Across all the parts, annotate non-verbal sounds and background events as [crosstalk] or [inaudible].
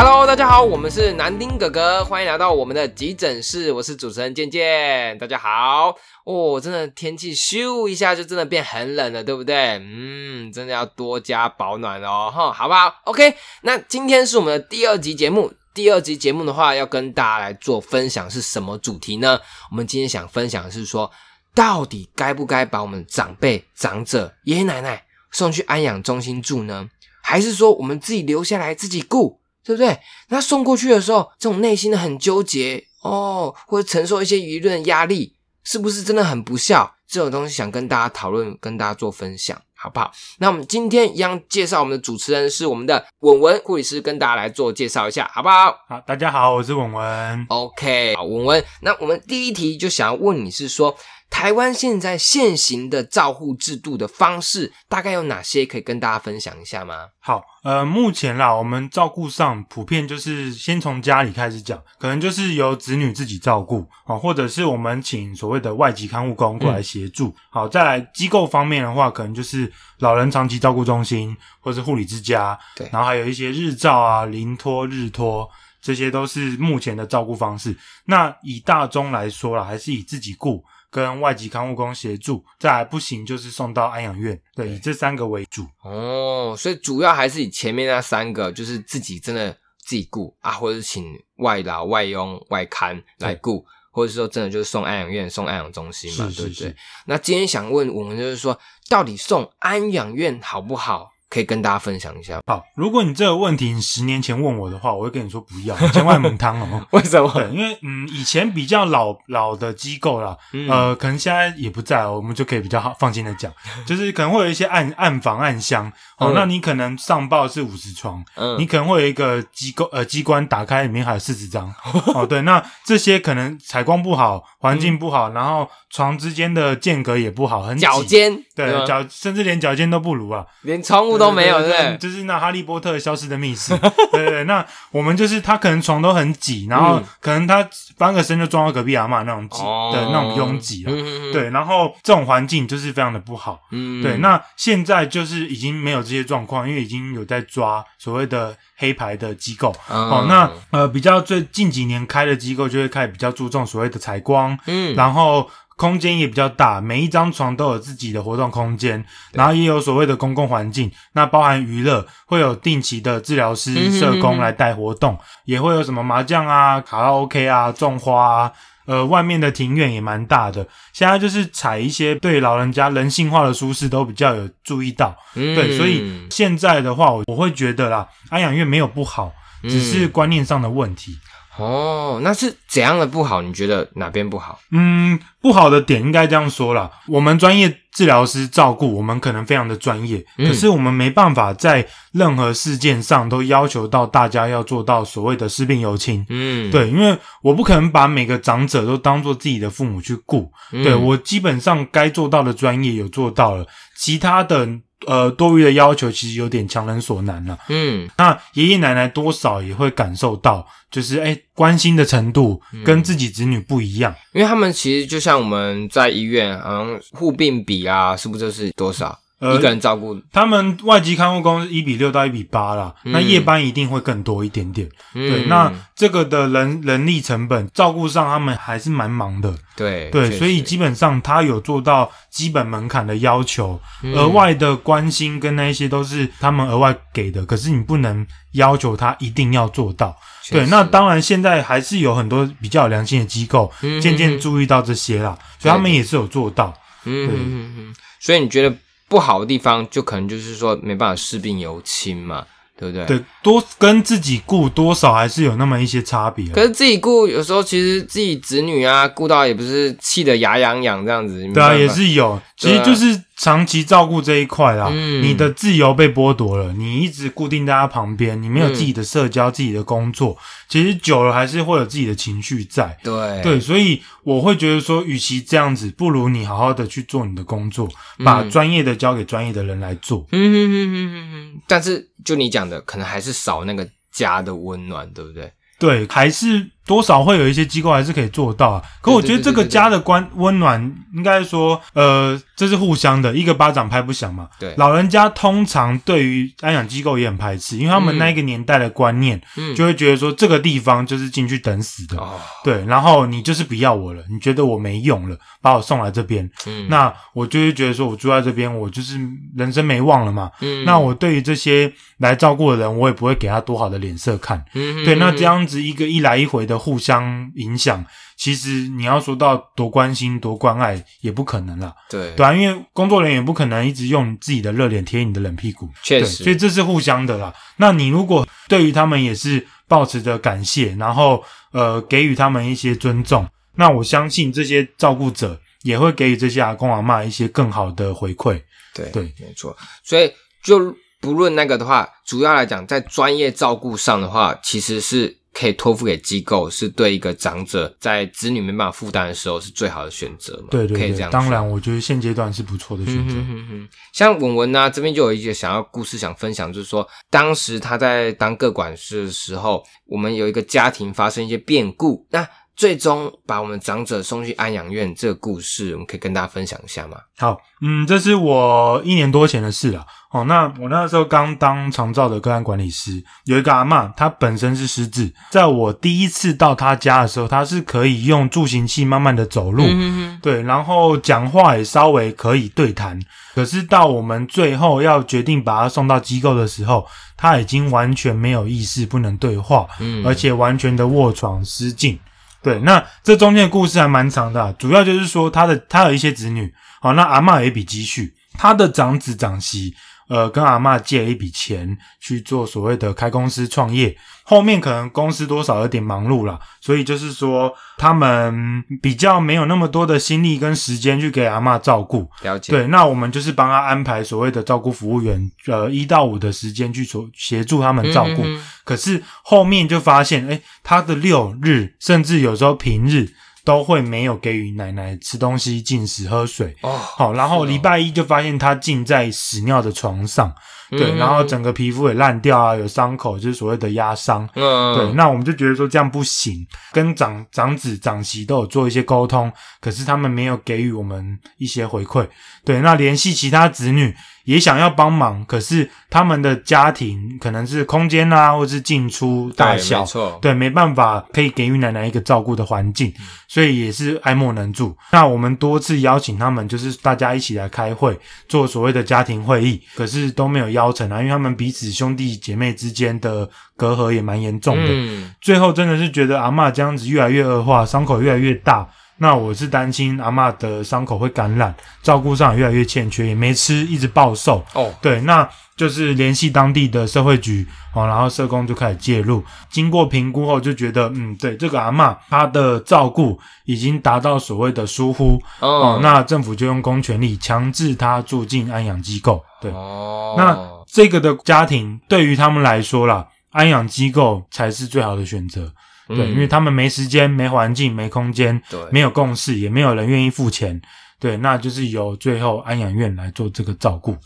Hello，大家好，我们是南丁哥哥，欢迎来到我们的急诊室，我是主持人健健，大家好哦，真的天气咻一下就真的变很冷了，对不对？嗯，真的要多加保暖哦，哈，好不好？OK，那今天是我们的第二集节目，第二集节目的话要跟大家来做分享是什么主题呢？我们今天想分享的是说，到底该不该把我们长辈、长者、爷爷奶奶送去安养中心住呢？还是说我们自己留下来自己顾？对不对？那送过去的时候，这种内心的很纠结哦，或者承受一些舆论压力，是不是真的很不孝？这种东西想跟大家讨论，跟大家做分享，好不好？那我们今天一样介绍我们的主持人是我们的文文护理师，跟大家来做介绍一下，好不好？好，大家好，我是文文。OK，好，文文，那我们第一题就想要问你是说，台湾现在现行的照护制度的方式大概有哪些？可以跟大家分享一下吗？好，呃，目前啦，我们照顾上普遍就是先从家里开始讲，可能就是由子女自己照顾啊、或者是我们请所谓的外籍看护工过来协助。好，再来机构方面的话，可能就是老人长期照顾中心或是护理之家，对然后还有一些日照啊、临托、日托。这些都是目前的照顾方式。那以大中来说啦，还是以自己雇跟外籍看护工协助，再来不行就是送到安养院。对，以这三个为主。哦，所以主要还是以前面那三个，就是自己真的自己雇啊，或者是请外劳、外佣、外看来雇，或者是说真的就是送安养院、送安养中心嘛，是是对不对？那今天想问我们就是说，到底送安养院好不好？可以跟大家分享一下。好，如果你这个问题你十年前问我的话，我会跟你说不要，你千万母汤哦。[laughs] 为什么？对，因为嗯，以前比较老老的机构啦，嗯。呃，可能现在也不在哦，我们就可以比较好放心的讲，[laughs] 就是可能会有一些暗暗房暗箱哦，嗯。那你可能上报是五十床，嗯。你可能会有一个机构呃机关打开里面还有四十张 [laughs] 哦，对，那这些可能采光不好，环境不好，然后床之间的间隔也不好，很脚，尖，对脚甚至连脚尖都不如啊，连窗户都没有，对？就是那哈利波特消失的密室，对对对，那我们就是他可能床都很挤，然后嗯可能他翻个身就撞到隔壁阿妈那种挤哦的那种拥挤啊，嗯嗯嗯对，然后这种环境就是非常的不好。嗯对，那现在就是已经没有这些状况，因为已经有在抓所谓的黑牌的机构。哦，那呃比较最近几年开的机构就会开始比较注重所谓的采光，嗯然后空间也比较大，每一张床都有自己的活动空间，然后也有所谓的公共环境，那包含娱乐，会有定期的治疗师、社工来带活动，也会有什么麻将啊、卡拉 OK 啊、种花啊。呃，外面的庭院也蛮大的，现在就是采一些对老人家人性化的舒适都比较有注意到，嗯对，所以现在的话，我我会觉得啦，安养院没有不好，只是观念上的问题。哦，那是怎样的不好？你觉得哪边不好？嗯，不好的点应该这样说啦，我们专业治疗师照顾我们可能非常的专业，嗯可是我们没办法在任何事件上都要求到大家要做到所谓的视病由亲。嗯，对，因为我不可能把每个长者都当做自己的父母去顾。嗯对我基本上该做到的专业有做到了，其他的呃多余的要求其实有点强人所难了。嗯那爷爷奶奶多少也会感受到，就是哎关心的程度嗯跟自己子女不一样。因为他们其实就像我们在医院，好像护病比啊，是不是就是多少、呃一个人照顾？他们外籍看护工是一比六到一比八啦，嗯那夜班一定会更多一点点。对，嗯那这个的人人力成本照顾上，他们还是蛮忙的。对对，所以基本上他有做到基本门槛的要求，嗯额外的关心跟那一些都是他们额外给的，可是你不能要求他一定要做到。对，那当然现在还是有很多比较有良心的机构嗯渐渐注意到这些啦，所以他们也是有做到。嗯，所以你觉得不好的地方，就可能就是说没办法视病由亲嘛，对不对？。对，多跟自己顾多少还是有那么一些差别啊。可是自己顾，有时候其实自己子女啊，顾到也不是气得牙痒痒这样子。对啊，也是有，其实就是长期照顾这一块啦。嗯你的自由被剥夺了，你一直固定在他旁边，你没有自己的社交、自己的工作，其实久了还是会有自己的情绪在。对对，所以我会觉得说，与其这样子，不如你好好的去做你的工作，把嗯专业的交给专业的人来做。嗯哼哼哼哼哼，但是就你讲的，可能还是少那个家的温暖，对不对？对，还是多少会有一些机构还是可以做到啊。可我觉得这个家的关温暖，应该说，呃，这是互相的，一个巴掌拍不响嘛。对，老人家通常对于安养机构也很排斥，因为他们那个年代的观念，嗯就会觉得说这个地方就是进去等死的。哦，对，然后你就是不要我了，你觉得我没用了，把我送来这边，嗯，那我就会觉得说，我住在这边，我就是人生没望了嘛。嗯那我对于这些来照顾的人，我也不会给他多好的脸色看。嗯对，那这样子一个一来一回的互相影响，其实你要说到多关心、多关爱，也不可能啦，对对啊，因为工作人员也不可能一直用自己的热脸贴你的冷屁股，对，确实所以这是互相的啦。那你如果对于他们也是抱持着感谢，然后呃给予他们一些尊重，那我相信这些照顾者也会给予这些阿公阿妈一些更好的回馈。对对，没错。所以就不论那个的话，主要来讲，在专业照顾上的话，其实是可以托付给机构，是对一个长者在子女没办法负担的时候是最好的选择嘛？对对对，可以这样。当。然我觉得现阶段是不错的选择。嗯哼哼哼，像文文呢、这边就有一个想要故事想分享，就是说当时他在当个管事的时候，我们有一个家庭发生一些变故，那最终把我们长者送去安养院，这个故事我们可以跟大家分享一下吗？好，嗯，这是我一年多前的事了。哦，那我那时候刚当长照的个案管理师，有一个阿嬷，她本身是失智，在我第一次到她家的时候，她是可以用助行器慢慢的走路，嗯对，然后讲话也稍微可以对谈。可是到我们最后要决定把她送到机构的时候，她已经完全没有意识，不能对话，嗯而且完全的卧床失禁。对，那这中间的故事还蛮长的、主要就是说他的他有一些子女，好，那阿嬷有一笔积蓄，他的长子长媳，呃，跟阿嬷借了一笔钱去做所谓的开公司创业，后面可能公司多少有点忙碌了，所以就是说他们比较没有那么多的心力跟时间去给阿嬷照顾，了解。对，那我们就是帮他安排所谓的照顾服务员，呃，一到五的时间去所协助他们照顾。嗯哼可是后面就发现，哎，他的六日甚至有时候平日都会没有给予奶奶吃东西、进食、喝水。哦，好，然后礼拜一就发现她浸在屎尿的床上，对，嗯然后整个皮肤也烂掉啊，有伤口，就是所谓的压伤。嗯，对，那我们就觉得说这样不行，跟长长子长媳都有做一些沟通，可是他们没有给予我们一些回馈。对，那联系其他子女也想要帮忙，可是他们的家庭可能是空间啊，或是进出大对小没，对，没办法可以给予奶奶一个照顾的环境，所以也是爱莫能助。那我们多次邀请他们，就是大家一起来开会，做所谓的家庭会议，可是都没有邀成啊，因为他们彼此兄弟姐妹之间的隔阂也蛮严重的。嗯，最后真的是觉得阿嬷这样子越来越恶化，伤口越来越大。那我是担心阿嬷的伤口会感染，照顾上也越来越欠缺，也没吃，一直暴瘦。哦，对，那就是联系当地的社会局哦，然后社工就开始介入。经过评估后，就觉得嗯，对这个阿嬷她的照顾已经达到所谓的疏忽哦哦，，那政府就用公权力强制她住进安养机构。对，哦，那这个的家庭对于他们来说啦，安养机构才是最好的选择。对，嗯因为他们没时间、没环境、没空间、对没有共识，也没有人愿意付钱。对，那就是由最后安养院来做这个照顾。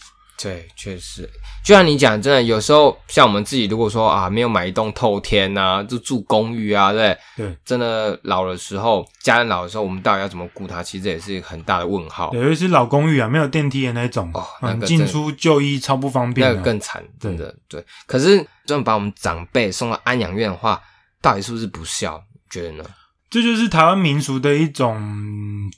对，确实，就像你讲，真的有时候像我们自己，如果说啊没有买一栋透天呐、就住公寓啊，对不对，对，真的老的时候，家人老的时候，我们到底要怎么顾他？其实也是很大的问号。对，尤其是老公寓啊，没有电梯的那种，哦那嗯，个真进出就医超不方便、啊。那个更惨，真的对。可是，真的把我们长辈送到安养院的话，到底是不是不孝？你觉得呢？这就是台湾民俗的一种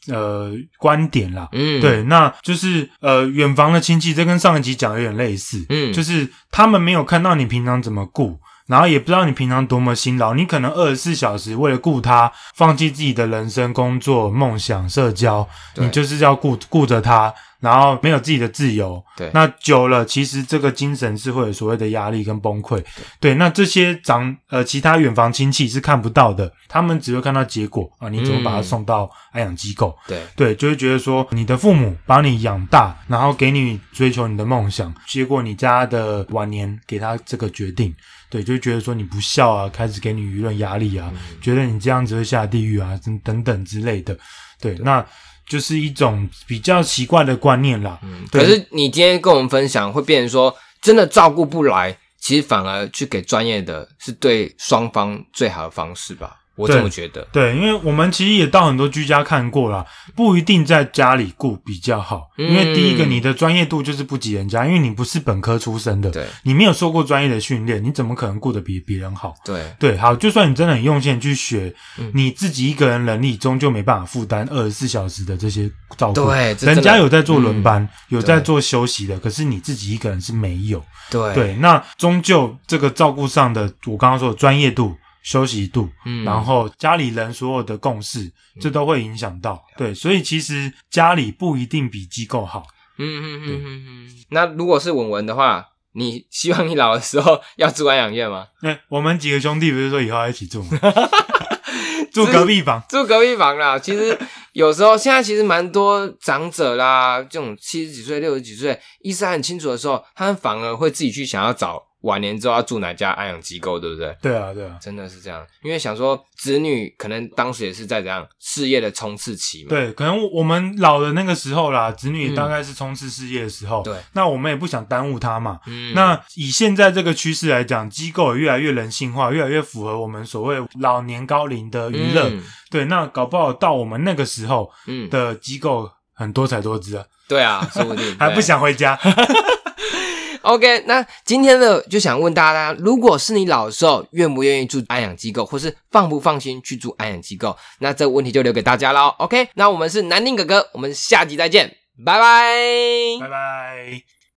呃观点啦。嗯，，对，那就是呃，远房的亲戚，这跟上一集讲的有点类似，嗯就是他们没有看到你平常怎么顾，然后也不知道你平常多么辛劳，你可能二十四小时为了顾他，放弃自己的人生、工作、梦想、社交，你就是要顾顾着他，然后没有自己的自由。对。那久了，其实这个精神是会有所谓的压力跟崩溃。对，那这些长呃其他远房亲戚是看不到的，他们只会看到结果啊，你怎么把他嗯送到安养机构？对，对，就会觉得说你的父母把你养大，然后给你追求你的梦想，结果你家的晚年给他这个决定，对，就会觉得说你不孝啊，开始给你舆论压力啊，觉得你这样子会下地狱啊，等等等之类的，对，那就是一种比较奇怪的观念啦。嗯。可是你今天跟我们分享，会变成说，真的照顾不来，其实反而去给专业的，是对双方最好的方式吧？我这么觉得。对，因为我们其实也到很多居家看过啦，不一定在家里顾比较好。嗯因为第一个，你的专业度就是不及人家，因为你不是本科出身的，对你没有受过专业的训练，你怎么可能顾得比别人好？对，对，好，就算你真的很用心去学，嗯你自己一个人能力终究没办法负担二十四小时的这些照顾。对人家有在做轮班，有在做休息的，可是你自己一个人是没有。对对，那终究这个照顾上的，我刚刚说的专业度、休息度，嗯然后家里人所有的共识，这都会影响到。对，所以其实家里不一定比机构好。嗯嗯嗯嗯嗯。那如果是文文的话，你希望你老的时候要住安养院吗？那、我们几个兄弟不是说以后要一起住吗？[laughs] 住隔壁房。住隔壁房啦。其实有时候现在其实蛮多长者啦，这种七十几岁、六十几岁，意识还很清楚的时候，他们反而会自己去想要找晚年之后要住哪家安养机构，对不对？对啊，对啊。真的是这样，因为想说子女可能当时也是在怎样事业的冲刺期嘛。对，可能我们老的那个时候啦，子女嗯大概是冲刺事业的时候，对，那我们也不想耽误他嘛。嗯，那以现在这个趋势来讲，机构也越来越人性化，越来越符合我们所谓老年高龄的娱乐。嗯对，那搞不好到我们那个时候嗯，的机构很多彩多姿啊，对啊，说不定 [laughs] 还不想回家。[laughs] OK，那今天呢，就想问大家，如果是你老的时候，愿不愿意住安养机构，或是放不放心去住安养机构？那这个问题就留给大家喽。OK，那我们是南宁哥哥，我们下集再见，拜拜拜拜。